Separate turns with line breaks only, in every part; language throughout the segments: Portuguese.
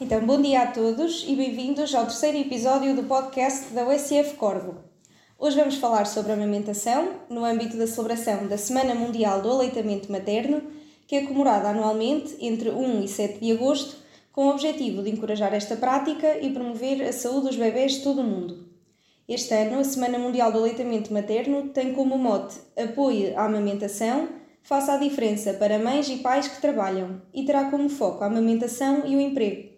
Então, bom dia a todos e bem-vindos ao terceiro episódio do podcast da USF Corvo. Hoje vamos falar sobre a amamentação no âmbito da celebração da Semana Mundial do Aleitamento Materno, que é comemorada anualmente entre 1 e 7 de agosto, com o objetivo de encorajar esta prática e promover a saúde dos bebés de todo o mundo. Este ano, a Semana Mundial do Aleitamento Materno tem como mote Apoio à Amamentação, faça a diferença para mães e pais que trabalham e terá como foco a amamentação e o emprego.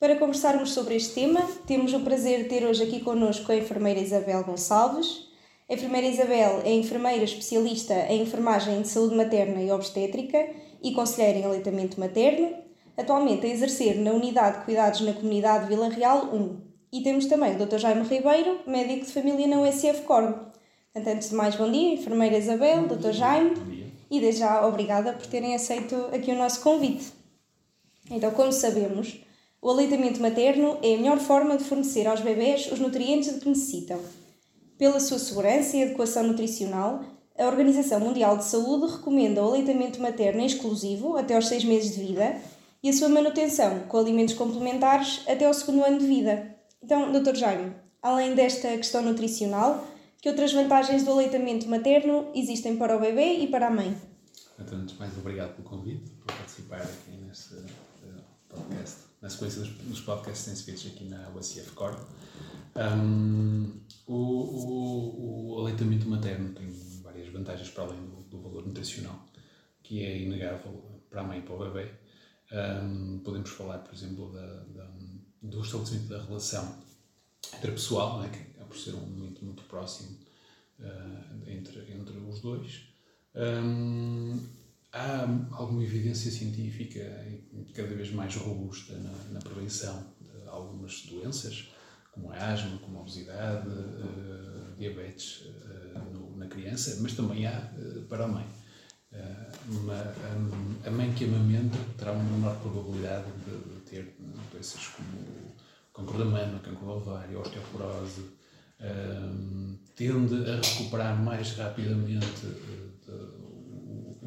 Para conversarmos sobre este tema, temos o prazer de ter hoje aqui connosco a enfermeira Isabel Gonçalves. A enfermeira Isabel é enfermeira especialista em enfermagem de saúde materna e obstétrica e conselheira em aleitamento materno, atualmente a exercer na Unidade de Cuidados na Comunidade Vila Real 1. E temos também o Dr. Jaime Ribeiro, médico de família na USF Corvo. Portanto, antes de mais, bom dia, enfermeira Isabel, bom Dr. Jaime. Bom dia. E desde já, obrigada por terem aceito aqui o nosso convite. Então, como sabemos, o aleitamento materno é a melhor forma de fornecer aos bebés os nutrientes de que necessitam. Pela sua segurança e adequação nutricional, a Organização Mundial de Saúde recomenda o aleitamento materno exclusivo até aos 6 meses de vida e a sua manutenção com alimentos complementares até ao segundo ano de vida. Então, Dr. Jaime, além desta questão nutricional, que outras vantagens do aleitamento materno existem para o bebê e para a mãe?
Então, antes mais, obrigado pelo convite, por participar aqui neste uh, podcast na sequência dos, dos podcasts que têm feitos aqui na USF Core. Um, o, o, o, aleitamento materno tem várias vantagens para além do, do, valor nutricional, que é inegável para a mãe e para o bebê. Um, podemos falar, por exemplo, da, da, do estabelecimento da relação interpessoal, é? que é por ser um momento muito próximo uh, entre, entre os dois. Um, há alguma evidência científica cada vez mais robusta na, na prevenção de algumas doenças, como a asma, como a obesidade, uh, diabetes uh, no, na criança, mas também há uh, para a mãe. Uma, a, mãe que amamenta terá uma menor probabilidade de, de ter doenças como cancro da mama, cancro do ovário, osteoporose, tende a recuperar mais rapidamente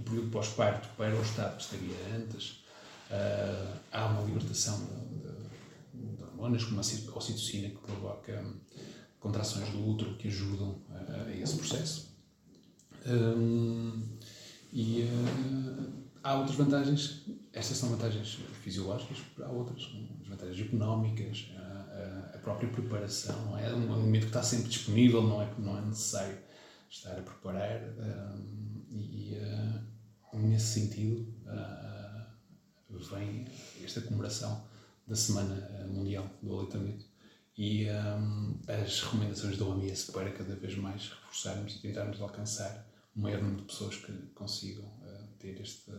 período pós-parto para o estado que estaria antes. Uh, há uma libertação de, de, de, hormonas, como a ocitocina, que provoca um, contrações do útero que ajudam a, a esse processo. Um, e uh, há outras vantagens, estas são vantagens fisiológicas, há outras, as vantagens económicas, a, a, própria preparação, é um alimento que está sempre disponível, não é, não é necessário estar a preparar. Um, e, uh, nesse sentido, uh, vem esta comemoração da Semana Mundial do Aleitamento e um, as recomendações da OMS para cada vez mais reforçarmos e tentarmos alcançar o maior número de pessoas que consigam uh, ter este,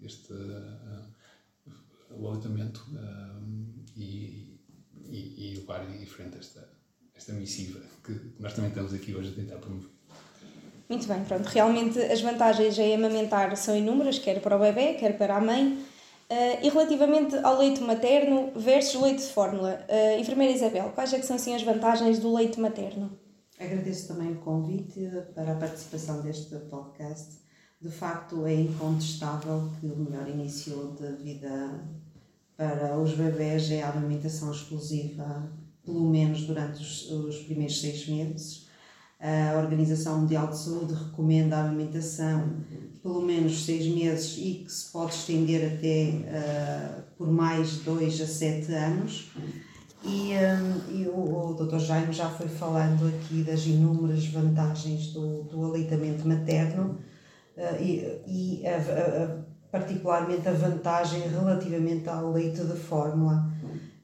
este uh, aleitamento e, e, e levar em frente esta, esta missiva que nós também estamos aqui hoje a tentar promover.
Muito bem, pronto. Realmente as vantagens em amamentar são inúmeras, quer para o bebê, quer para a mãe. Uh, e relativamente ao leite materno versus leite de fórmula, uh, enfermeira Isabel, quais é que são assim as vantagens do leite materno?
Agradeço também o convite para a participação deste podcast. De facto, é incontestável que o melhor início de vida para os bebés é a alimentação exclusiva, pelo menos durante os, os primeiros seis meses a Organização Mundial de Saúde recomenda a alimentação pelo menos seis meses e que se pode estender até uh, por mais dois a sete anos. E, um, e o, o Dr. Jaime já foi falando aqui das inúmeras vantagens do, do aleitamento materno uh, e, e a, a, particularmente a vantagem relativamente ao leite de fórmula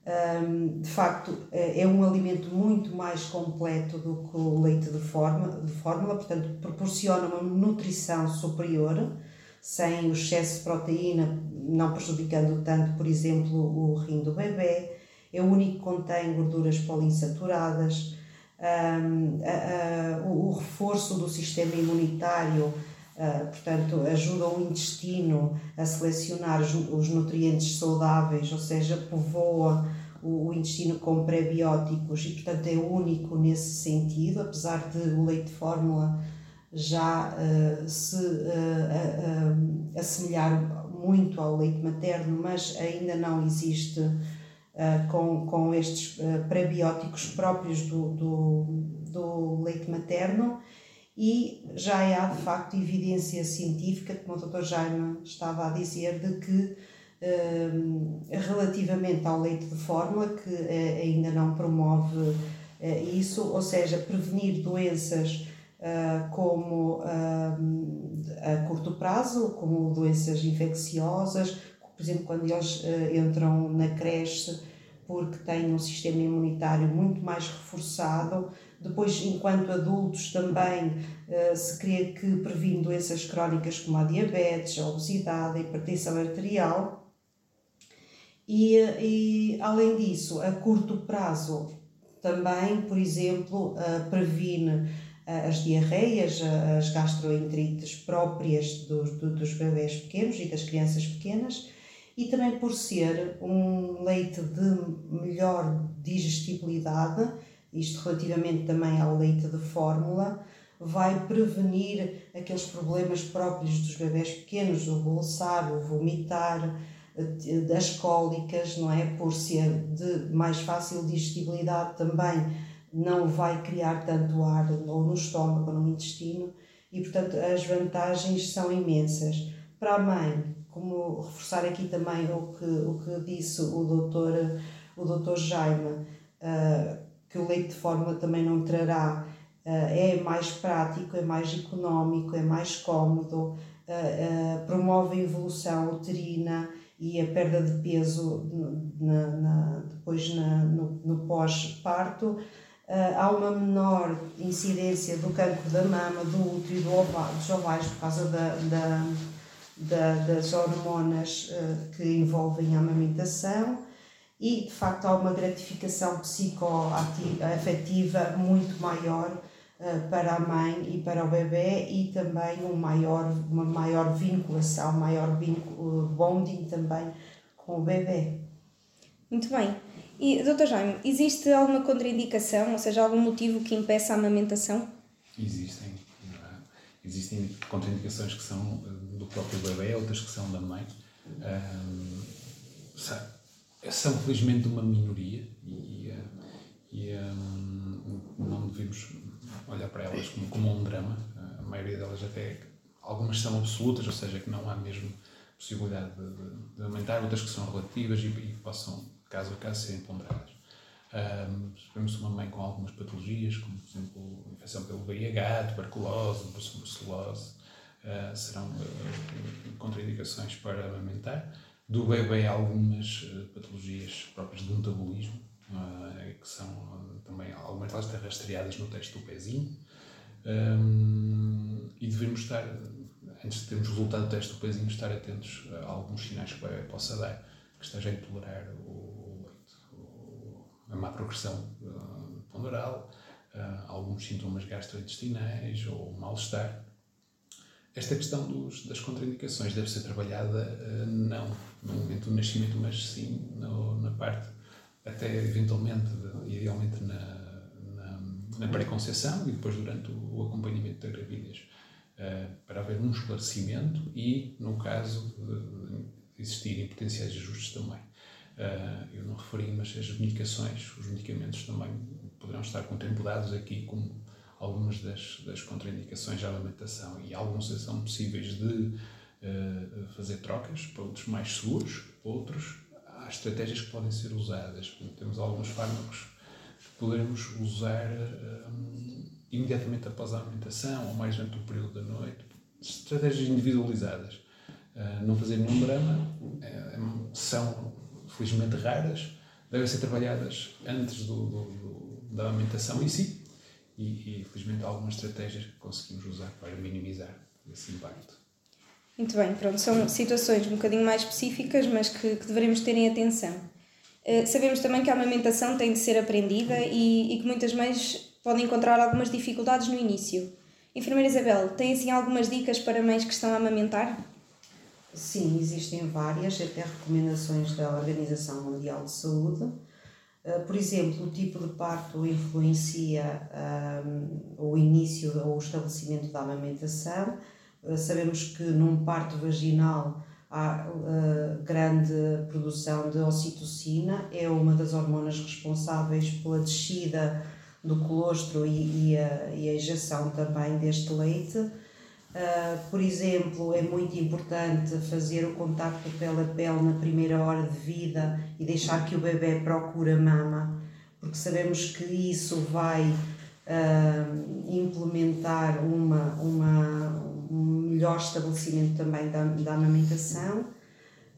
um, de facto, é, é um alimento muito mais completo do que o leite de, forma, de fórmula, portanto, proporciona uma nutrição superior, sem o excesso de proteína, não prejudicando tanto, por exemplo, o rim do bebê. É o único que contém gorduras poliinsaturadas. Um, a, a, o, o reforço do sistema imunitário Uh, portanto, ajuda o intestino a selecionar os, nutrientes saudáveis, ou seja, povoa o, o intestino com prebióticos e, portanto, é único nesse sentido, apesar de o leite de fórmula já uh, se uh, uh, assemelhar muito ao leite materno, mas ainda não existe uh, com, com estes prebióticos próprios do, do, do leite materno e já há de facto evidência científica, como o Dr. Jaime estava a dizer, de que relativamente ao leite de fórmula, que ainda não promove isso, ou seja, prevenir doenças como a curto prazo, como doenças infecciosas, por exemplo, quando eles entram na creche porque têm um sistema imunitário muito mais reforçado. Depois, enquanto adultos, também se crê que previne doenças crónicas como a diabetes, a obesidade, a hipertensão arterial. E, e, além disso, a curto prazo também, por exemplo, previne as diarreias, as gastroenterites próprias dos, dos bebés pequenos e das crianças pequenas e também por ser um leite de melhor digestibilidade, isto relativamente também ao leite de fórmula, vai prevenir aqueles problemas próprios dos bebés pequenos, o bolsar, o vomitar, das cólicas, não é? Por ser de mais fácil digestibilidade também não vai criar tanto ar ou no estômago ou no intestino e, portanto, as vantagens são imensas. Para a mãe, como reforçar aqui também o que, o que disse o doutor, o doutor Jaime, uh, que o leite de fórmula também não trará, uh, é mais prático, é mais económico, é mais cómodo, uh, promove a evolução uterina e a perda de peso na, na, depois na, no, no pós-parto uh, há uma menor incidência do cancro da mama, do útero e do ovário, dos ovários por causa da, da, da das hormonas uh, que envolvem a amamentação. E de facto há uma gratificação psicoafetiva muito maior para a mãe e para o bebê e também um maior, uma maior vinculação, maior vínculo, bonding também com o bebê.
Muito bem. E, doutor Jaime, existe alguma contraindicação, ou seja, algum motivo que impeça a amamentação?
Existem. Existem contraindicações que são eh, do próprio bebê, outras que são da mãe. Um, são, felizmente, uma minoria e, eh, e um, não devemos olhar para elas como, como um drama. A maioria delas até, algumas são absolutas, ou seja, que não há mesmo possibilidade de, de, de aumentar, outras que são relativas e, e possam caso a caso serem ponderadas. Um, uma mãe com algumas patologias, como por exemplo infecção pelo VIH, tuberculose, brucelose, uh, serão uh, contraindicações para amamentar. Do bebê, algumas uh, patologias próprias de metabolismo, que são também algumas delas rastreadas no teste do pezinho. Um, e devemos estar, antes de termos o resultado do teste do pezinho, estar atentos a alguns sinais que o bebê possa dar, que esteja a intolerar o a má progressão ponderal, alguns sintomas gastrointestinais ou mal-estar. Esta questão dos, das contraindicações deve ser trabalhada uh, não no momento do nascimento, mas sim no, na parte, até eventualmente, de, idealmente na, na, na pré-conceição e depois durante o, o acompanhamento da gravidez, para haver um esclarecimento e, no caso de existirem potenciais ajustes também. Uh, eu não referi, mas as medicações, os medicamentos também poderão estar contemplados aqui como algumas das, das contraindicações à alimentação e alguns são possíveis de uh, fazer trocas para outros mais seguros, outros há estratégias que podem ser usadas. Temos alguns fármacos que podemos usar um, imediatamente após a alimentação ou mais durante o período da noite. Estratégias individualizadas. Uh, não fazer nenhum drama são felizmente raras, devem ser trabalhadas antes do, do, do, da amamentação em si e, e, felizmente, há algumas estratégias que conseguimos usar para minimizar esse impacto.
Muito bem, pronto, são situações um bocadinho mais específicas, mas que, que devemos ter em atenção. Uh, sabemos também que a amamentação tem de ser aprendida e, e que muitas mães podem encontrar algumas dificuldades no início. Enfermeira Isabel, tem assim algumas dicas para mães que estão a amamentar?
Sim, existem várias, até recomendações da Organização Mundial de Saúde. Ah, por exemplo, o tipo de parto influencia um, o início ou o estabelecimento da amamentação. Uh, sabemos que num parto vaginal há uh, grande produção de ocitocina, é uma das hormonas responsáveis pela descida do colostro e, e, a, e a ejeção também deste leite. Uh, por exemplo, é muito importante fazer o contacto pele a pele na primeira hora de vida e deixar que o bebê procure a mama, porque sabemos que isso vai uh, implementar uma, uma, um melhor estabelecimento também da, da amamentação.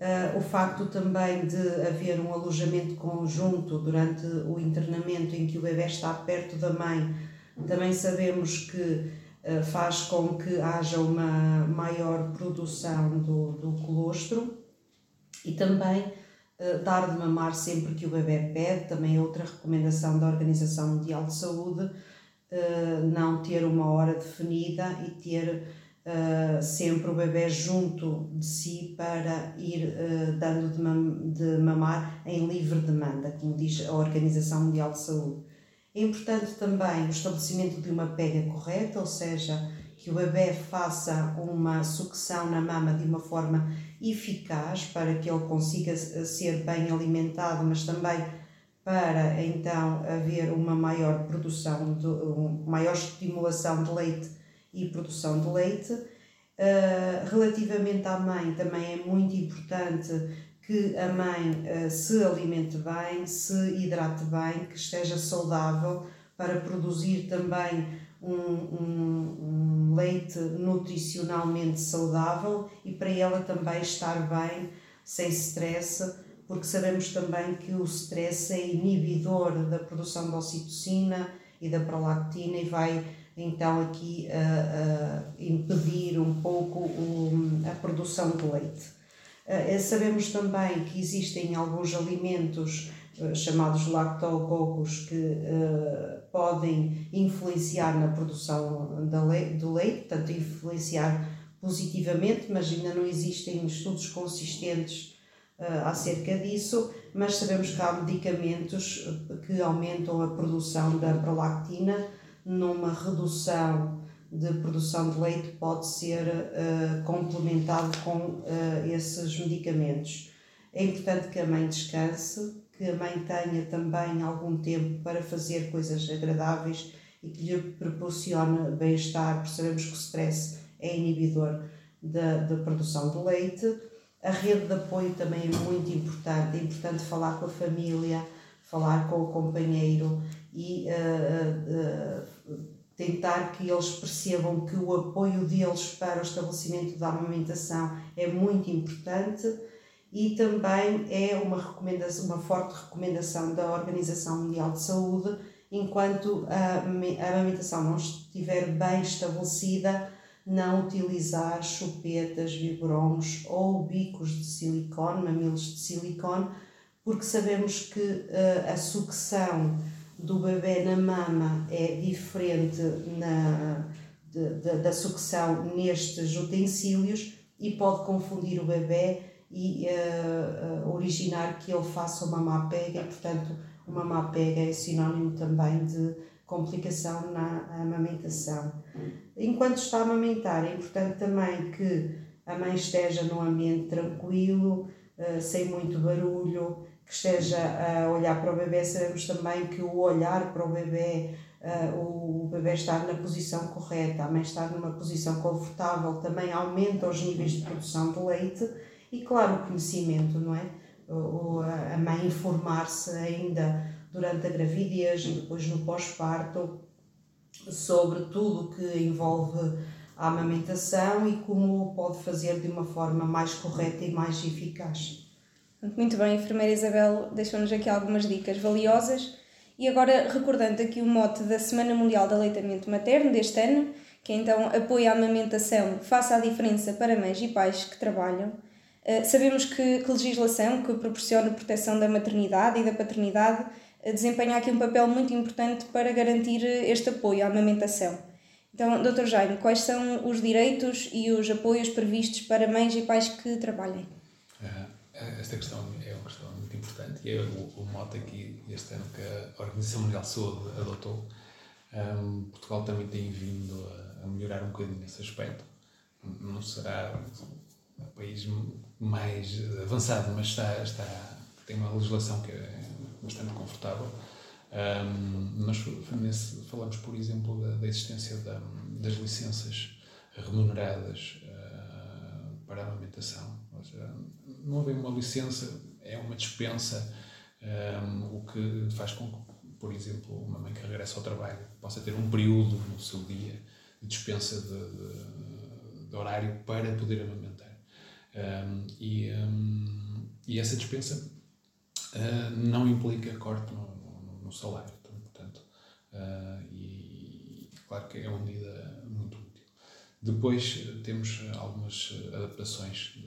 Uh, o facto também de haver um alojamento conjunto durante o internamento em que o bebê está perto da mãe, também sabemos que uh, faz com que haja uma maior produção do, do colostro e também uh, dar de mamar sempre que o bebê pede, também é outra recomendação da Organização Mundial de Saúde, não ter uma hora definida e ter uh, sempre o bebê junto de si para ir uh, dando de, mam de mamar em livre demanda, como diz a Organização Mundial de Saúde. É importante também o estabelecimento de uma pega correta, ou seja, que o bebê faça uma sucção na mama de uma forma eficaz para que ele consiga ser bem alimentado, mas também para então haver uma maior produção, de, uma maior estimulação de leite e produção de leite. Uh, relativamente à mãe, também é muito importante que a mãe uh, se alimente bem, se hidrate bem, que esteja saudável para produzir também um, um, um leite nutricionalmente saudável e para ela também estar bem, sem stress, porque sabemos também que o stress é inibidor da produção de ocitocina e da prolactina e vai então aqui a, impedir um pouco a produção de leite. Uh, sabemos também que existem alguns alimentos uh, chamados lactococos que uh, podem influenciar na produção da le do leite, portanto influenciar positivamente, mas ainda não existem estudos consistentes acerca disso, mas sabemos que há medicamentos que aumentam a produção da prolactina numa redução de produção de leite pode ser uh, complementado com uh, esses medicamentos. É importante que a mãe descanse, que a mãe tenha também algum tempo para fazer coisas agradáveis e que lhe proporcione bem-estar, porque sabemos que o stress é inibidor da, da produção de leite. A rede de apoio também é muito importante, é importante falar com a família, falar com o companheiro e uh, uh, tentar que eles percebam que o apoio deles para o estabelecimento da amamentação é muito importante e também é uma recomendação, uma forte recomendação da Organização Mundial de Saúde, enquanto a, amamentação não estiver bem estabelecida, não utilizar chupetas, biberons ou bicos de silicone, mamilos de silicone, porque sabemos que uh, a sucção do bebê na mama é diferente na, de, de, da sucção nestes utensílios e pode confundir o bebê e uh, originar que ele faça uma má pega e, portanto, uma má pega é sinónimo também de complicação na amamentação. Enquanto está a amamentar, é importante também que a mãe esteja num ambiente tranquilo, uh, sem muito barulho, que esteja a olhar para o bebê, sabemos também que o olhar para o bebê, uh, o bebê estar na posição correta, a mãe estar numa posição confortável, também aumenta os níveis de produção de leite e, claro, o conhecimento, não é? A mãe informar-se ainda durante a gravidez e depois no pós-parto sobre tudo o que envolve a amamentação e como pode fazer de uma forma mais correta e mais eficaz.
Muito bem, a enfermeira Isabel deixou-nos aqui algumas dicas valiosas. E agora, recordando aqui o mote da Semana Mundial de Aleitamento Materno deste ano, que é então apoia a amamentação, faça a diferença para mães e pais que trabalham. Uh, sabemos que, que legislação que proporciona proteção da maternidade e da paternidade uh, desempenha aqui um papel muito importante para garantir este apoio à amamentação. Então, Dr. Jaime, quais são os direitos e os apoios previstos para mães e pais que trabalhem?
Esta questão é uma questão muito importante e é o, o mote aqui este ano que a Organização Mundial de Saúde adotou. Um, Portugal também tem vindo a, a, melhorar um bocadinho nesse aspecto. Não será um país mais avançado, mas está, está, tem uma legislação que é bastante confortável. Um, nós nesse, falamos, por exemplo, da, da existência da, das licenças remuneradas uh, para a amamentação. Seja, não haver uma licença é uma dispensa, um, o que faz com que, por exemplo, uma mãe que regressa ao trabalho possa ter um período no seu dia de dispensa de, de, de horário para poder amamentar. Um, e, um, e essa dispensa uh, não implica corte no, no, no salário. Portanto, uh, e claro que é uma medida muito útil. Depois temos algumas adaptações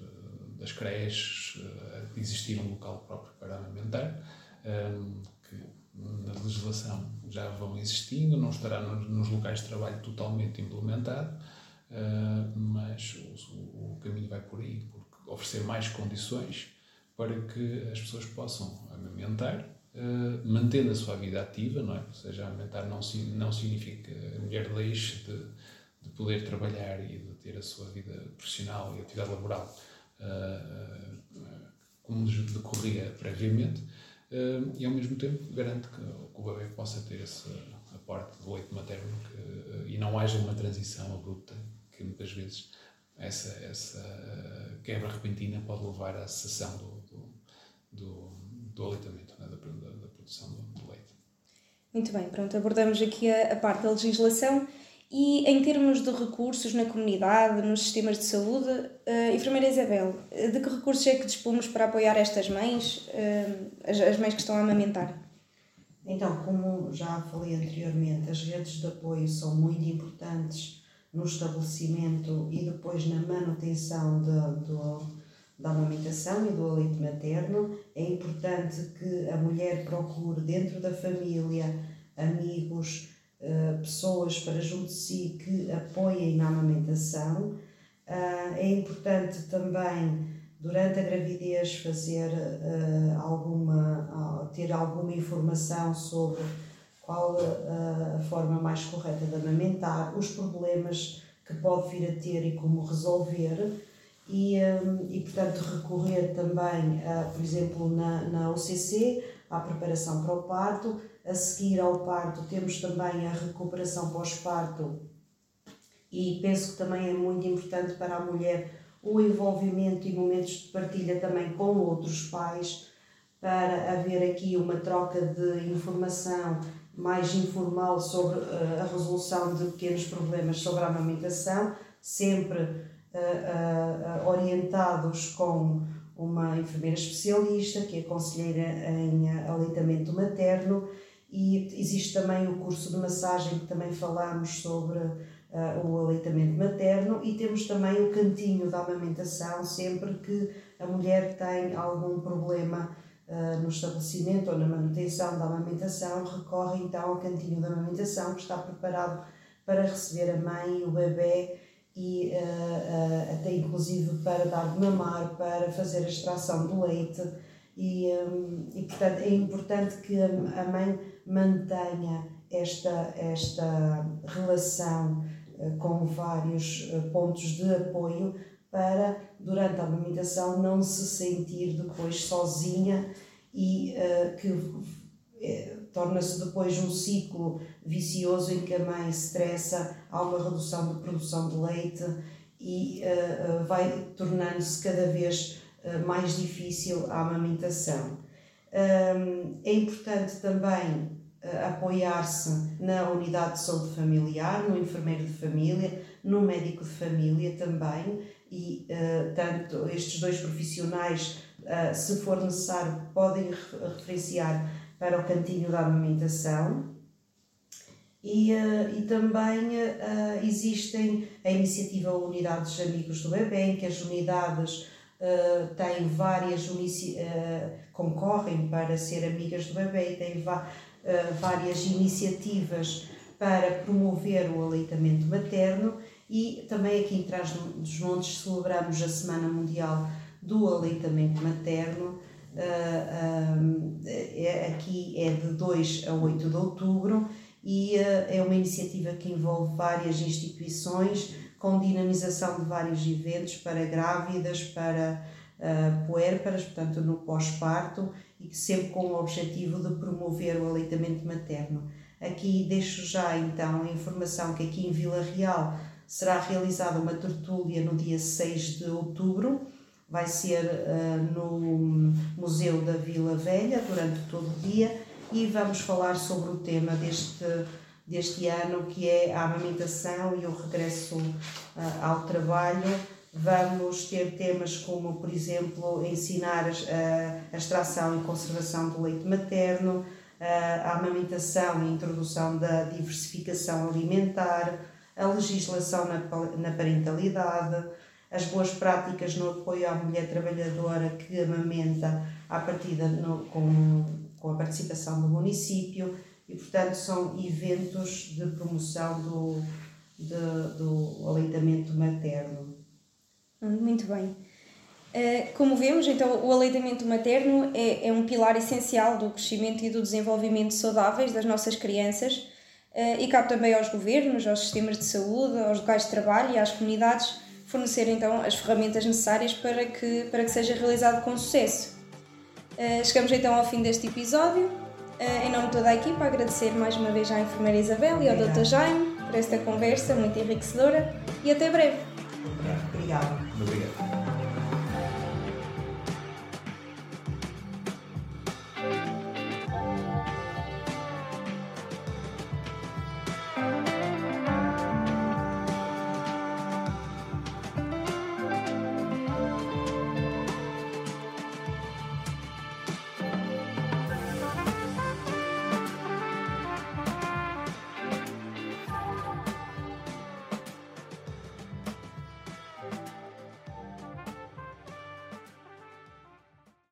das creches, uh, existir um local próprio para amamentar, um, que na legislação já vão existindo, não estará nos, locais de trabalho totalmente implementado, uh, mas o, caminho vai por aí, porque oferecer mais condições para que as pessoas possam amamentar, uh, mantendo a sua vida ativa, não é? Ou seja, amamentar não, não significa a mulher deixe de, de poder trabalhar e de ter a sua vida profissional e atividade laboral como decorria previamente, uh, e ao mesmo tempo garante que, que o bebê possa ter esse aporte de leite materno que, e não haja uma transição abrupta, que muitas vezes essa, essa quebra repentina pode levar à cessação do, do, do, do aleitamento, né, da, da, da, produção do, do, leite.
Muito bem, pronto, abordamos aqui a, a parte da legislação e em termos de recursos na comunidade, nos sistemas de saúde, uh, enfermeira Isabel, de que recursos é que dispomos para apoiar estas mães, uh, as, as mães que estão a amamentar?
Então, como já falei anteriormente, as redes de apoio são muito importantes no estabelecimento e depois na manutenção de, do, da amamentação e do leite materno. É importante que a mulher procure dentro da família amigos, eh, pessoas para junto de si que apoiem na amamentação. Uh, é importante também, durante a gravidez, fazer uh, alguma, ter alguma informação sobre qual a forma mais correta de amamentar, os problemas que pode vir a ter e como resolver. E, e portanto, recorrer também, por exemplo, na, na OCC, à preparação para o parto, a seguir ao parto temos também a recuperação pós-parto. E penso que também é muito importante para a mulher o envolvimento e momentos de partilha também com outros pais para haver aqui uma troca de informação mais informal sobre uh, a resolução de pequenos problemas sobre a amamentação, sempre uh, uh, orientados com uma enfermeira especialista, que é conselheira em aleitamento materno e existe também o curso de massagem que também falamos sobre uh, o aleitamento materno e temos também o cantinho da amamentação sempre que a mulher tem algum problema uh, no estabelecimento ou na manutenção da amamentação recorre então ao cantinho da amamentação que está preparado para receber a mãe e o bebê e uh, até inclusive para dar de mamar, para fazer a extração do leite e, um, e portanto é importante que a mãe mantenha esta, esta relação uh, com vários uh, pontos de apoio para, durante a amamentação, não se sentir depois sozinha e uh, que torna-se depois um ciclo vicioso em que a mãe estressa, há uma redução de produção de leite e vai tornando-se cada vez mais difícil a amamentação. É importante também eh, apoiar-se na unidade de saúde familiar, no enfermeiro de família, no médico de família também, e uh, tanto estes dois profissionais, uh, se for necessário, podem referenciar para o cantinho da amamentação. E, e também existem a iniciativa Unidades Amigos do Bebê, em que as unidades têm várias, concorrem para ser amigas do bebê e têm eh, várias iniciativas para promover o aleitamento materno e também aqui em Trás dos Montes celebramos a Semana Mundial do Aleitamento Materno. Uh, é, aqui é de 2 a 8 de outubro e uh, é uma iniciativa que envolve várias instituições com dinamização de vários eventos para grávidas, para uh, puérperas, portanto no pós-parto, e sempre com o objetivo de promover o aleitamento materno. Aqui deixo já então a informação que aqui em Vila Real será realizada uma tertúlia no dia 6 de outubro, vai ser uh, no Museu da Vila Velha durante todo o dia e vamos falar sobre o tema deste, deste ano que é a amamentação e o regresso uh, ao trabalho. Vamos ter temas como, por exemplo, ensinar a, extração e conservação do leite materno, a amamentação e introdução da diversificação alimentar, a legislação na, parentalidade, as boas práticas no apoio à mulher trabalhadora que amamenta à partida com, com a participação do município e, portanto, são eventos de promoção do, de, do aleitamento materno.
Muito bem. Eh, como vemos, então, o aleitamento materno é, é um pilar essencial do crescimento e do desenvolvimento saudáveis das nossas crianças eh, e cabe também aos governos, aos sistemas de saúde, aos locais de trabalho e às comunidades fornecer então as ferramentas necessárias para que, para que seja realizado com sucesso. Chegamos então ao fim deste episódio. Em nome de toda a equipa, agradecer mais uma vez à enfermeira Isabel e ao Dr. Jaime por esta conversa muito enriquecedora e até breve.
Obrigada.
Obrigado.